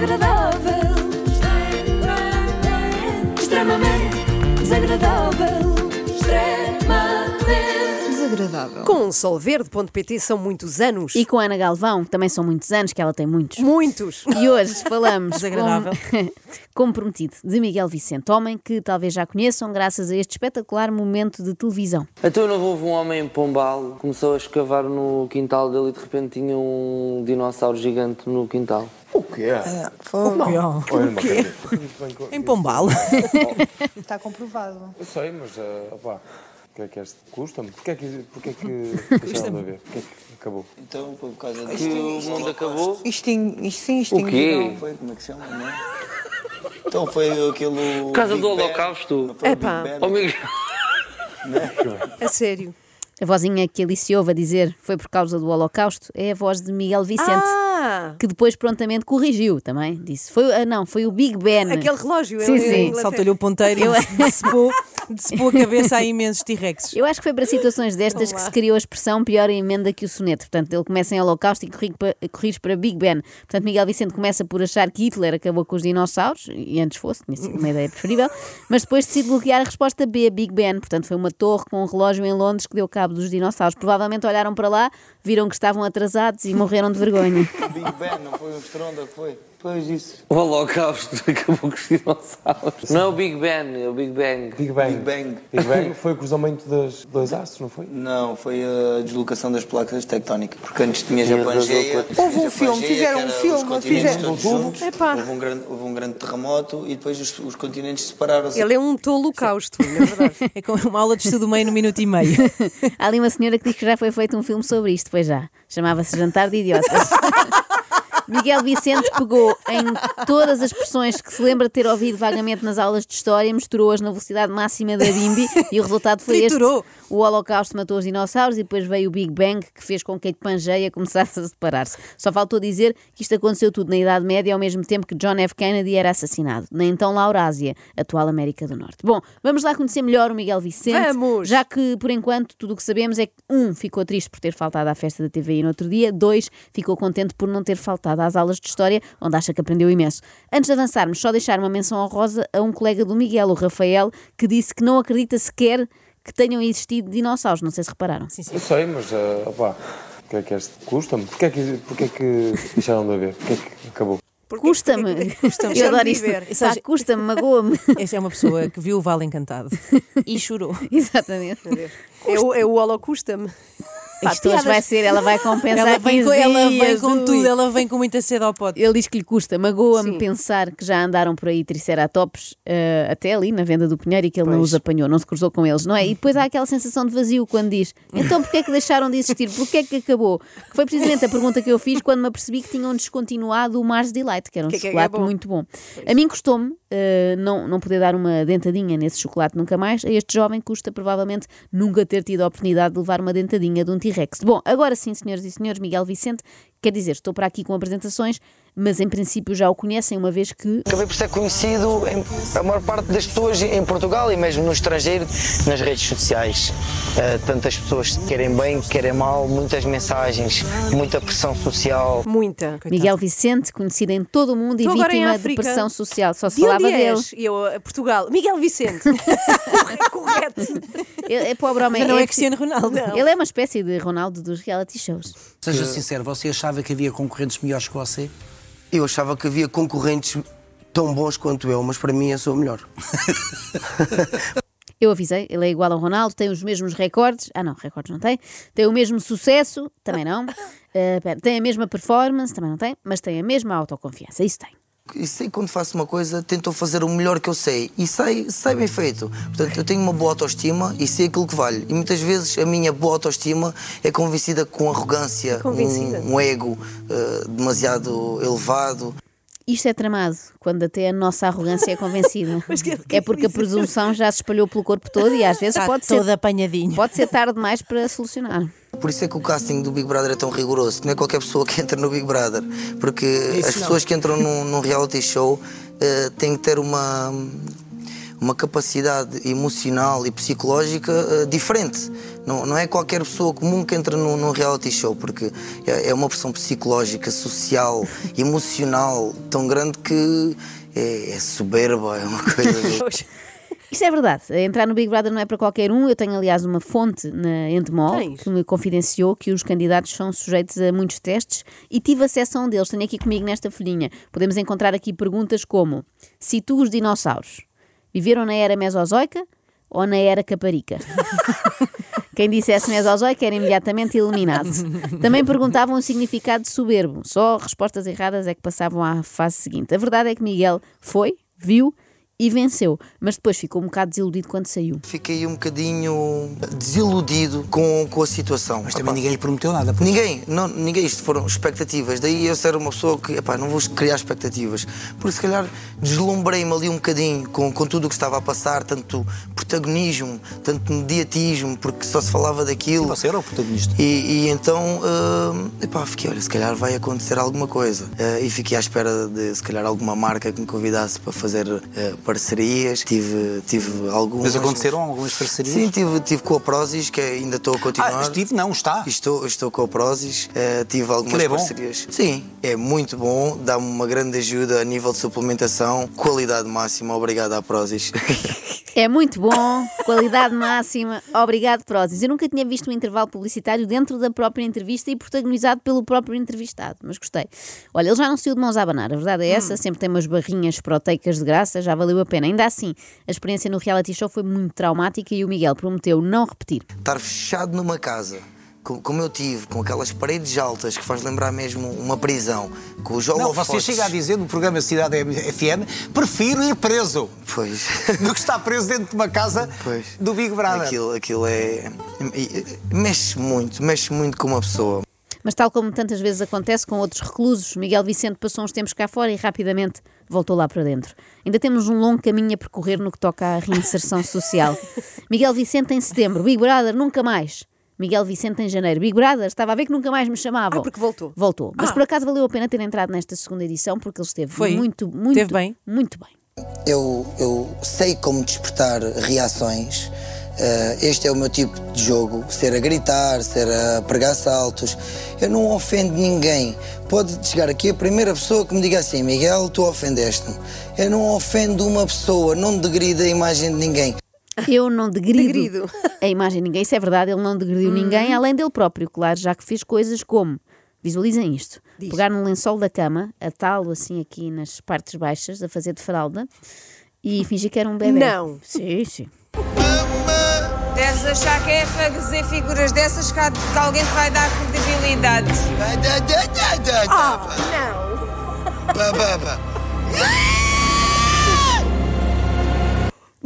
desagradável. Extremamente desagradável. Com solverde.pt são muitos anos. E com a Ana Galvão, que também são muitos anos, que ela tem muitos. Muitos. E hoje falamos, Desagradável. como, como prometido, de Miguel Vicente, homem que talvez já conheçam graças a este espetacular momento de televisão. Então não houve um homem em Pombal, começou a escavar no quintal dele e de repente tinha um dinossauro gigante no quintal. O quê? Pior. Olha, não acredito. Em Pombal. Está comprovado. Eu sei, mas uh, opá, o que é que este custa-me? Porquê é que, porquê é que deixaram de haver? Porquê é que acabou? Então foi por causa que o mundo acabou. Isto, isto sim, O quê? Foi, como é que se chama, não é? Então foi aquilo. Por causa Big do. Holocausto. Não foi o Epá. Big Oh? Miguel. A sério. A vozinha que ali se ouve a dizer foi por causa do Holocausto é a voz de Miguel Vicente. Ah! Que depois prontamente corrigiu também. Disse: foi, ah, não, foi o Big Ben. Aquele relógio. Sim, é- sim. é. Saltou-lhe o ponteiro e decepou a cabeça a imensos T-Rex. Eu acho que foi para situações destas que Olá. se criou a expressão pior emenda que o soneto. Portanto, ele começa em Holocausto e corrige para, Big Ben. Portanto, Miguel Vicente começa por achar que Hitler acabou com os dinossauros, e antes fosse, tinha sido uma ideia preferível, mas depois decide bloquear a resposta B, Big Ben. Portanto, foi uma torre com um relógio em Londres que deu cabo dos dinossauros. Provavelmente olharam para lá, viram que estavam atrasados e morreram de vergonha. Big Bang, não foi um estronda, foi? Pois isso. O Holocausto acabou com os dinossauros. Não é o Big Ben, é o Big Bang. Big Bang. Big Bang. Big Bang foi o cruzamento dos dois astros, não foi? Não, foi a deslocação das placas tectónicas. Porque antes tinhas a Pangeia. Houve um filme, fizeram um filme, fizeram- juntos. Houve um, grande, houve um grande terremoto e depois os, os continentes separaram-se. Ele é um holocausto, na verdade. É como uma aula de estudo meio no minuto e meio. Há ali uma senhora que diz que já foi feito um filme sobre isto, pois já. Chamava-se Jantar de Idiotas. Miguel Vicente pegou em todas as expressões que se lembra de ter ouvido vagamente nas aulas de história, misturou-as na velocidade máxima da Bimbi e o resultado foi Triturou. este. O Holocausto matou os dinossauros e depois veio o Big Bang, que fez com que a Pangeia começasse a separar-se. Só faltou dizer que isto aconteceu tudo na Idade Média, ao mesmo tempo que John F. Kennedy era assassinado, na então Laurásia, atual América do Norte. Bom, vamos lá conhecer melhor o Miguel Vicente. Vamos! Já que, por enquanto, tudo o que sabemos é que, um, ficou triste por ter faltado à festa da TVI no outro dia, dois, ficou contente por não ter faltado às aulas de História, onde acha que aprendeu imenso. Antes de avançarmos, só deixar uma menção honrosa a um colega do Miguel, o Rafael, que disse que não acredita sequer que tenham existido dinossauros. Não sei se repararam. Eu sei, mas uh, opá, o que é que este custa-me? Porquê é que, porquê é que deixaram de haver? Porquê é que acabou? Custa-me. Custa-me. Eu adoro isto. Pá, Custa-me, magoa-me. Esta é uma pessoa que viu o Vale Encantado e chorou. Exatamente. É o, é o holocausto-me. Isto hoje vai ser, ela vai compensar Ela vem, 15 com, ela vem com tudo, ela vem com muita sede ao pote. Ele diz que lhe custa, magoa-me pensar que já andaram por aí triceratops eh, até ali na venda do Pinheiro e que ele não os apanhou, não se cruzou com eles, não é? E depois há aquela sensação de vazio quando diz então porquê é que deixaram de existir? Porquê é que acabou? Que foi precisamente a pergunta que eu fiz quando me apercebi que tinham descontinuado o Mars Delight, que era um Que é que é chocolate bom? muito bom. A mim custou-me eh, não, não poder dar uma dentadinha nesse chocolate nunca mais. A este jovem custa provavelmente nunca ter tido a oportunidade de levar uma dentadinha de um T-Rex. Bom, agora sim, senhoras e senhores, Miguel Vicente, quer dizer, estou para aqui com apresentações, mas em princípio já o conhecem, uma vez que Acabei por ser conhecido em, a maior parte das pessoas em Portugal e mesmo no estrangeiro, nas redes sociais. Eh, tantas pessoas que querem bem, que querem mal, muitas mensagens, muita pressão social. Muita. Miguel Vicente, conhecido em todo o mundo Estou e vítima de pressão social, só se De falava onde dele. és? E eu, a Portugal. Miguel Vicente. Corre- Correto. Ele é pobre homem. Mas não é é Cristiano Ronaldo. Ele é uma espécie de Ronaldo dos reality shows. Seja sincero, você achava que havia concorrentes melhores que você? Eu achava que havia concorrentes tão bons quanto eu, mas para mim eu sou o melhor. Eu avisei, ele é igual ao Ronaldo, tem os mesmos recordes. Ah, não, recordes não tem. Tem o mesmo sucesso, também não. Pera, tem a mesma performance, também não tem. Mas tem a mesma autoconfiança, isso tem. E sei que quando faço uma coisa, tento fazer o melhor que eu sei. E sai, sai bem feito. Portanto, eu tenho uma boa autoestima e sei aquilo que vale. E muitas vezes a minha boa autoestima é convencida com arrogância, Convencida. um, um ego eh, demasiado elevado. Isto é tramado, quando até a nossa arrogância é convencida. Mas que- que é porque a isso? presunção já se espalhou pelo corpo todo e às vezes Está pode todo ser, apanhadinho. pode ser tarde demais para solucionar. Por isso é que o casting do Big Brother é tão rigoroso. Não é qualquer pessoa que entra no Big Brother. Porque as pessoas que entram num, num reality show eh, têm que ter uma, uma capacidade emocional e psicológica eh, diferente. Não, não é qualquer pessoa comum que entra num, num reality show, porque é, é uma pressão psicológica, social, emocional tão grande que é, é soberba, é uma coisa. Isto é verdade. Entrar no Big Brother não é para qualquer um. Eu tenho, aliás, uma fonte na Endemol Tens? que me confidenciou que os candidatos são sujeitos a muitos testes e tive acesso a um deles. Tenho aqui comigo nesta folhinha. Podemos encontrar aqui perguntas como: situa os dinossauros. Viveram na era mesozoica ou na era caparica? Quem dissesse mesozoica era imediatamente eliminado. Também perguntavam o significado de soberbo. Só respostas erradas é que passavam à fase seguinte. A verdade é que Miguel foi, viu e venceu, mas depois ficou um bocado desiludido quando saiu. Fiquei um bocadinho desiludido com, com a situação. Mas também ninguém lhe prometeu nada. pois. Ninguém, não, ninguém, isto foram expectativas. Daí eu ser uma pessoa que, epá, não vou criar expectativas. Porque se calhar deslumbrei-me ali um bocadinho com, com tudo o que estava a passar, tanto protagonismo, tanto mediatismo, porque só se falava daquilo. Você era o protagonista. E, e então, hum, epá, fiquei, olha, se calhar vai acontecer alguma coisa. Eh, e fiquei à espera de, se calhar, alguma marca que me convidasse para fazer eh, parcerias. Tive, tive algumas. Mas aconteceram algumas parcerias? Sim, tive, tive com a Prozis, que ainda estou a continuar. Ah, estive, não, está. Estou, estou com a Prozis, eh, tive algumas é bom? parcerias. Sim, é muito bom, dá-me uma grande ajuda a nível de suplementação, qualidade máxima, obrigado à Prozis. É muito bom, qualidade máxima. Obrigado, Prozis. Eu nunca tinha visto um intervalo publicitário dentro da própria entrevista e protagonizado pelo próprio entrevistado, mas gostei. Olha, ele já não saiu de mãos a abanar, a verdade é essa, sempre tem umas barrinhas proteicas de graça, já valeu a pena. Ainda assim, a experiência no reality show foi muito traumática e o Miguel prometeu não repetir. Estar fechado numa casa, como eu tive, com aquelas paredes altas que faz lembrar mesmo uma prisão, com os Não, holofotes. você chega a dizer no programa Cidade FM, prefiro ir preso Pois. do que estar preso dentro de uma casa Pois. do Big Brother. Aquilo, aquilo é. Mexe muito, mexe muito com uma pessoa. Mas tal como tantas vezes acontece com outros reclusos, Miguel Vicente passou uns tempos cá fora e rapidamente voltou lá para dentro. Ainda temos um longo caminho a percorrer no que toca à reinserção social. Miguel Vicente em setembro, Big Brother, nunca mais. Miguel Vicente em janeiro, Big Brother, estava a ver que nunca mais me chamavam. Ah, porque voltou. Voltou. Mas Ah. por acaso valeu a pena ter entrado nesta segunda edição porque ele esteve Foi? muito, muito, Esteve bem? muito bem. Eu, eu sei como despertar reações. Eh, este é o meu tipo de jogo, ser a gritar, ser a pregar saltos. Eu não ofendo ninguém. Pode chegar aqui a primeira pessoa que me diga assim, Miguel, tu ofendeste-me. Eu não ofendo uma pessoa, não degrido a imagem de ninguém. Eu não degrido, Degrido. a imagem de ninguém, isso é verdade, ele não degrediu ninguém, além dele próprio, claro, já que fez coisas como, visualizem isto, pegar no lençol da cama, atá-lo assim aqui nas partes baixas, a fazer de fralda, e fingir que era um bebê. Não. Sim, sim. Deves achar que é dizer figuras dessas que, há- que alguém te vai dar credibilidade. Ah, não.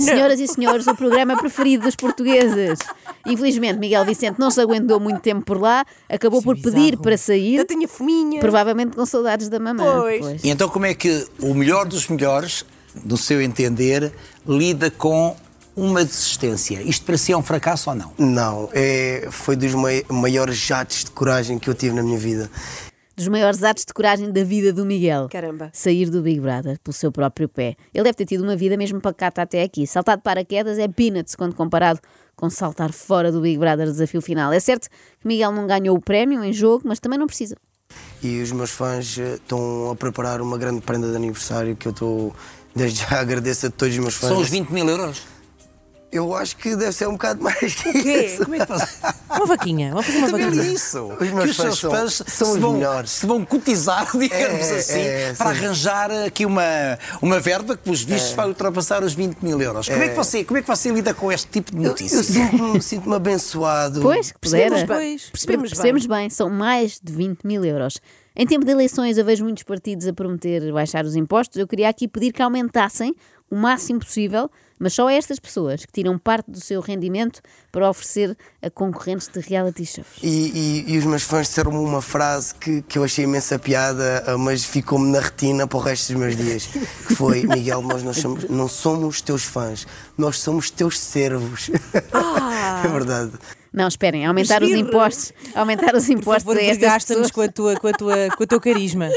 Senhoras e senhores, o programa preferido dos portugueses. Infelizmente, Miguel Vicente não se aguentou muito tempo por lá, acabou por pedir para sair, Eu tenho fominha. provavelmente com saudades da mamãe. Pois. E então como é que o melhor dos melhores, no seu entender, lida com uma desistência? Isto para si é um fracasso ou não? Não, é, foi dos mai- maiores jatos de coragem que eu tive na minha vida. Dos maiores atos de coragem da vida do Miguel. Caramba. Sair do Big Brother pelo seu próprio pé. Ele deve ter tido uma vida mesmo pacata até aqui. Saltar de paraquedas é peanuts quando comparado com saltar fora do Big Brother desafio final. É certo que Miguel não ganhou o prémio em jogo, mas também não precisa. E os meus fãs eh, estão a preparar uma grande prenda de aniversário que eu estou. Desde já agradeço a todos os meus fãs. São os 20 mil euros? Eu acho que deve ser um bocado mais que quê? isso. Como é que faz? Uma vaquinha, vamos fazer uma Também vaquinha. isso. Os que meus os seus fãs são- fãs são se os vão, melhores. se vão cotizar, digamos É, assim, é, para sim. arranjar aqui uma, uma verba que, pelos vistos, vai ultrapassar os 20 mil euros. Como é, que você, como é que você lida com este tipo de Eu, eu notícias? sinto-me sinto abençoado. Pois, que pudera. Percebemos bem. Percebemos Percebemos bem, são mais de 20 mil euros. Em tempo de eleições, eu vejo muitos partidos a prometer baixar os impostos. Eu queria aqui pedir que aumentassem o máximo possível, mas só a estas pessoas que tiram parte do seu rendimento para oferecer a concorrentes de reality shows. E, e- e os meus fãs disseram-me uma frase que, que eu achei imensa piada, ah, mas ficou-me na retina para o resto dos meus dias. Que foi, Miguel, nós não somos, não somos teus fãs, nós somos teus servos. é verdade. Não, esperem, aumentar os impostos, aumentar os Por impostos favor, a estas pessoas. com, a tua, com, a tua, com o teu carisma.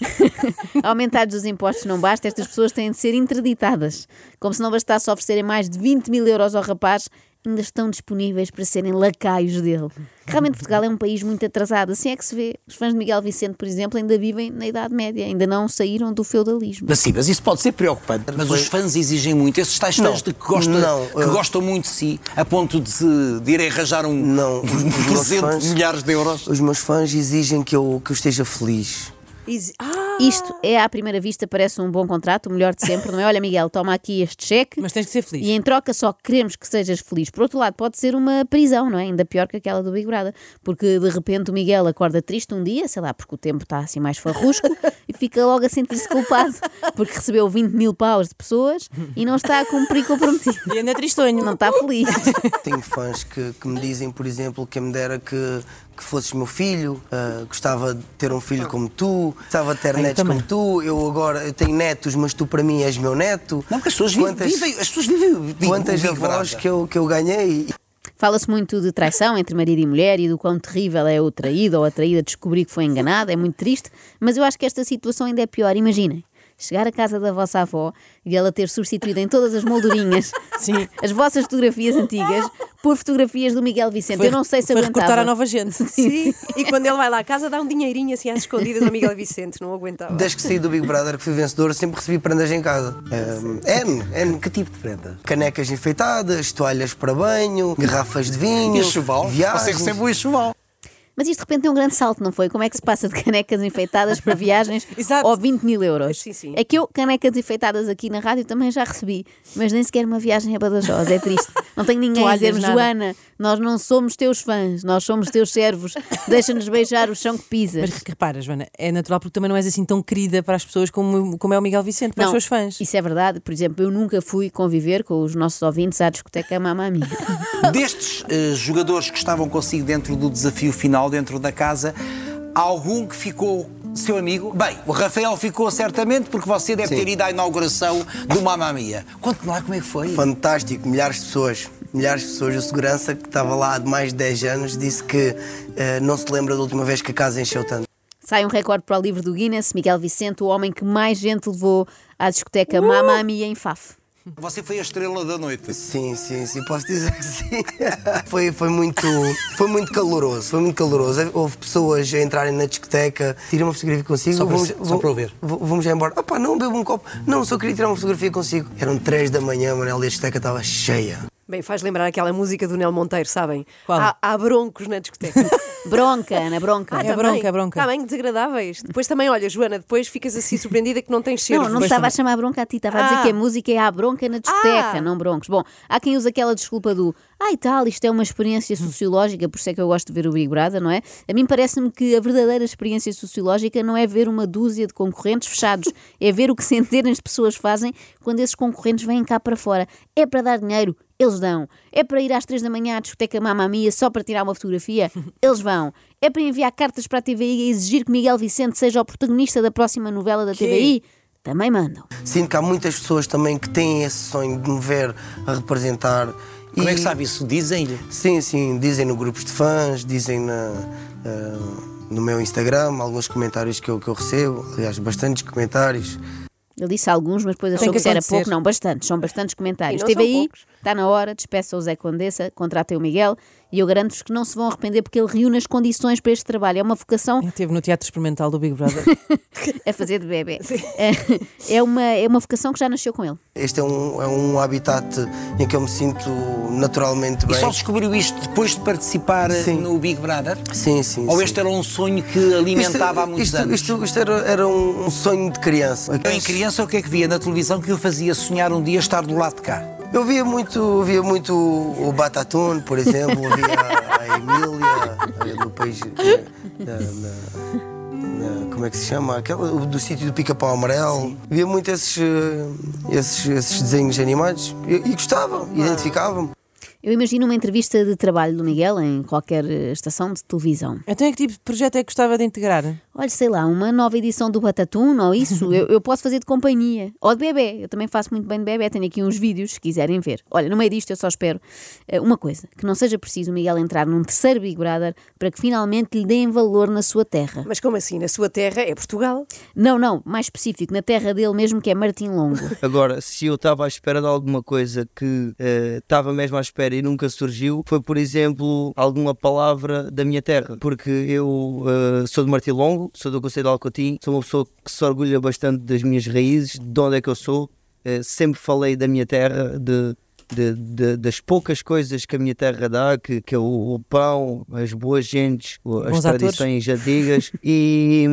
Aumentados os impostos não basta, estas pessoas têm de ser interditadas. Como se não bastasse oferecerem mais de 20 mil euros ao rapaz, ainda estão disponíveis para serem lacaios dele. Realmente Portugal é um país muito atrasado, assim é que se vê. Os fãs de Miguel Vicente, por exemplo, ainda vivem na Idade Média, ainda não saíram do feudalismo. Mas sim, mas isso pode ser preocupante. Mas os fãs exigem muito. Esses tais fãs de que, gostam, não, que eu- gostam muito de si, a ponto de, se- de irem arranjar um, Não, um os meus presente fãs- de milhares de euros. Os meus fãs exigem que eu, que eu esteja feliz. Ah, Isto é, à primeira vista, parece um bom contrato, o melhor de sempre, não é? Olha, Miguel, toma aqui este cheque. Mas tens que ser feliz. E em troca só queremos que sejas feliz. Por outro lado, pode ser uma prisão, não é? Ainda pior que aquela do Big Brother. Porque de repente o Miguel acorda triste um dia, sei lá, porque o tempo está assim mais farrusco, fica logo a sentir-se culpado porque recebeu 20 mil paus de pessoas e não está a cumprir com o prometido. E ainda tristonho. Não está feliz. Tenho fãs que, que me dizem, por exemplo, que me dera que, que fosses meu filho, ah, gostava de ter um filho como tu, gostava de ter eu netos também. como tu, eu agora eu tenho netos, mas tu para mim és meu neto. Não, porque as pessoas vivem, Quantas- vivem- as pessoas vivem Quantas avós que eu, que eu ganhei. Fala-se muito de traição entre marido e mulher e do quão terrível é o traído ou a traída descobrir que foi enganada. É muito triste, mas eu acho que esta situação ainda é pior. Imaginem. Chegar à casa da vossa avó e ela ter substituído em todas as moldurinhas Sim. as vossas fotografias antigas por fotografias do Miguel Vicente. Foi- eu não sei se foi aguentava. recrutar a nova gente. sim. E quando ele vai lá à casa, dá um dinheirinho assim às escondidas ao Miguel Vicente. Não aguentava. Desde que saí do Big Brother, que fui vencedor, sempre recebi prendas em casa. Ah, N, N, Que tipo de prenda? canecas enfeitadas, toalhas para banho, garrafas de vinho, E enxoval? Você viagens. recebe o enxoval. Mas isto de repente é um grande salto, não foi? Como é que se passa de canecas enfeitadas para viagens ou 20 mil euros? Sim, sim. É que eu, canecas enfeitadas aqui na rádio também já recebi, mas nem sequer uma viagem a Badajoz, é triste. Não tenho ninguém a dizer-me, nada. Joana, nós não somos teus fãs, nós somos teus servos, deixa-nos beijar o chão que pisas. Mas repara, Joana, é natural porque também não és assim tão querida para as pessoas como, como é o Miguel Vicente, para os seus fãs. Isso é verdade. Por exemplo, eu nunca fui conviver com os nossos ouvintes à discoteca Mamma Mia. Destes eh, jogadores que estavam consigo dentro do desafio final, dentro da casa, há algum que ficou seu amigo? Bem, o Rafael ficou certamente porque você deve Sim. ter ido à inauguração do Mamma Mia. Conte-me lá como é que foi. Fantástico, milhares de pessoas. Milhares de pessoas. O segurança que estava lá há mais de 10 anos disse que eh, não se lembra da última vez que a casa encheu tanto. Sai um recorde para o livro do Guinness. Miguel Vicente, o homem que mais gente levou à discoteca Mamma Mia em Faf. Você foi a estrela da noite. Sim, sim, sim, posso dizer que sim. foi, foi, muito, foi muito caloroso, foi muito caloroso. Houve pessoas a entrarem na discoteca, tirem uma fotografia consigo. Só para- vamos, só para v- Vamos já embora. Opá, não, bebo um copo. Não, só queria tirar uma fotografia consigo. Eram três da manhã, Manel, e a discoteca estava cheia. Bem, faz lembrar aquela música do Nel Monteiro, sabem? Qual? Há, há broncos na discoteca. Bronca, Ana, bronca. Ah, É também. bronca, é bronca. Está bem, desagradáveis. Depois também, olha, Joana, depois ficas assim surpreendida que não tens cheiro. Não, não estava a chamar bronca a ti, estava a dizer Ah. que a música é a bronca na discoteca, Ah. não broncos. Bom, há quem use aquela desculpa do ai tal, isto é uma experiência sociológica, por isso é que eu gosto de ver o Big Brother, não é? A mim parece-me que a verdadeira experiência sociológica não é ver uma dúzia de concorrentes fechados, é ver o que centenas de pessoas fazem quando esses concorrentes vêm cá para fora. É para dar dinheiro, eles dão. É para ir às três da manhã à discoteca Mamma Mia só para tirar uma fotografia, eles vão. É para enviar cartas para a TVI e exigir que Miguel Vicente seja o protagonista da próxima novela da TVI, também mandam. Sinto que há muitas pessoas também que têm esse sonho de me ver a representar. Como é E- que sabe isso? Dizem-lhe. Sim, sim, dizem no grupos de fãs, dizem na, ah, no meu Instagram, alguns comentários que eu, que eu recebo, aliás, bastantes comentários. Ele disse alguns, mas depois achou Tem que, que era pouco. Não, bastantes, são bastantes comentários. E são aí, poucos. Está na hora, despeça o Zé Condessa, contratem o Miguel e eu garanto-vos que não se vão arrepender porque ele reúne as condições para este trabalho. É uma vocação Esteve no Teatro Experimental do Big Brother. a fazer de bebê. É, é, uma, é uma vocação que já nasceu com ele. Este é um, é um habitat em que eu me sinto naturalmente E bem. só descobriu isto depois de participar Sim. no Big Brother? Sim, sim. Ou sim. este era um sonho que alimentava há muitos isto, anos? Isto, isto era, era um, um sonho de criança. Eu, em criança, o que é que via na televisão que o fazia sonhar um dia estar do lado de cá? Eu via muito, via muito o Batatune, por exemplo, via a, a Emília, eh, do país. eh, da- da- da- como é que se chama? Aquela, o do sítio do pica-pau amarelo. Via muito esses, eh, esses, esses desenhos animados e, e gostava, identificava-me. Eu imagino uma entrevista de trabalho do Miguel em qualquer eh, estação de televisão. então, é que tipo de projeto é que gostava de integrar? Olha, sei lá, uma nova edição do Batatune ou isso, eu, eu posso fazer de companhia. Ou de bebê, eu também faço muito bem de bebê, tenho aqui uns vídeos se quiserem ver. Olha, no meio disto eu só espero eh, uma coisa, que não seja preciso o Miguel entrar num terceiro Big Brother para que finalmente lhe deem valor na sua terra. Mas como assim? Na sua terra é Portugal? Não, não, mais específico, na terra dele mesmo que é Martim Longo. Agora, se eu estava à espera de alguma coisa que eh, estava mesmo à espera e nunca surgiu, foi, por exemplo, alguma palavra da minha terra. Porque eu eh, sou de Martim Longo, sou do Conselho de Alcotim, sou uma pessoa que se orgulha bastante das minhas raízes, de onde é que eu sou. Eh, sempre falei da minha terra, de, de- de- das poucas coisas que a minha terra dá, que, que é o, o pão, as boas gentes, as Bons atores. tradições antigas, e,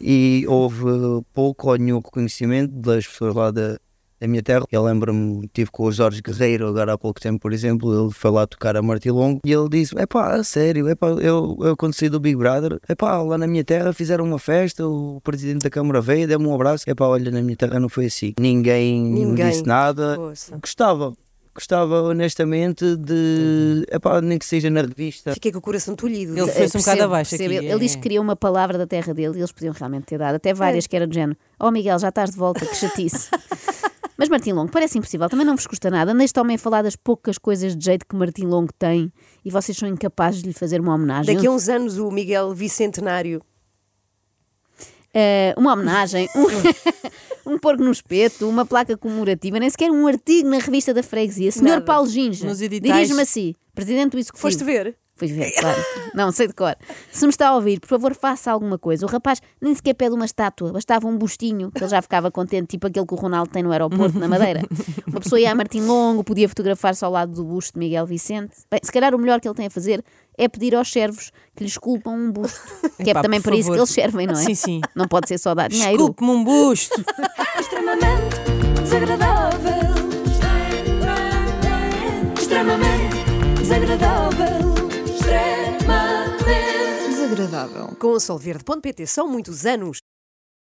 e houve pouco ou nenhum reconhecimento das pessoas lá da, da minha terra. Eu lembro-me, tive com o Jorge Guerreiro agora há pouco tempo, por exemplo, ele foi lá tocar a Martilongo e ele disse: É pá, a sério, epá, eu, eu saí do Big Brother, é pá, lá na minha terra fizeram uma festa, o presidente da Câmara veio, deu-me um abraço. É pá, olha, na minha terra não foi assim. Ninguém, Ninguém. me disse nada. Poça. Gostava. Gostava honestamente de. Epá, nem que seja na revista. Fiquei com o coração tolhido. Ele foi-se um bocado abaixo percebo. aqui. Ele, ele disse que queria uma palavra da terra dele e eles podiam realmente ter dado, até várias, que era do género: Oh Miguel, já estás de volta, que chatice. Mas Martim Longo, parece impossível, também não vos custa nada. Andei este homem a falar das poucas coisas de jeito que Martim Longo tem e vocês são incapazes de lhe fazer uma homenagem. Daqui a uns anos o Miguel Bicentenário. Eh, uma homenagem, um, um porco no espeto, uma placa comemorativa, nem sequer um artigo na revista da freguesia. Senhor. Paulo editais. dirige-me a si, presidente do Executivo. Foste ver? Fui ver, claro. Não, sei de cor. Se me está a ouvir, por favor, faça alguma coisa. O rapaz nem sequer pede uma estátua, bastava um bustinho, que ele já ficava contente, tipo aquele que o Ronaldo tem no aeroporto, na Madeira. Uma pessoa ia a Martim Longo, podia fotografar-se ao lado do busto de Miguel Vicente. Bem, se calhar o melhor que ele tem a fazer é pedir aos servos que lhe esculpam um busto. Que é Epá, também por para isso que eles servem, não é? Sim, sim. Não pode ser só dar dinheiro. Desculpe-me um busto. Extremamente desagradável. Extremamente desagradável. Desagradável. Com o solverde.pt são muitos anos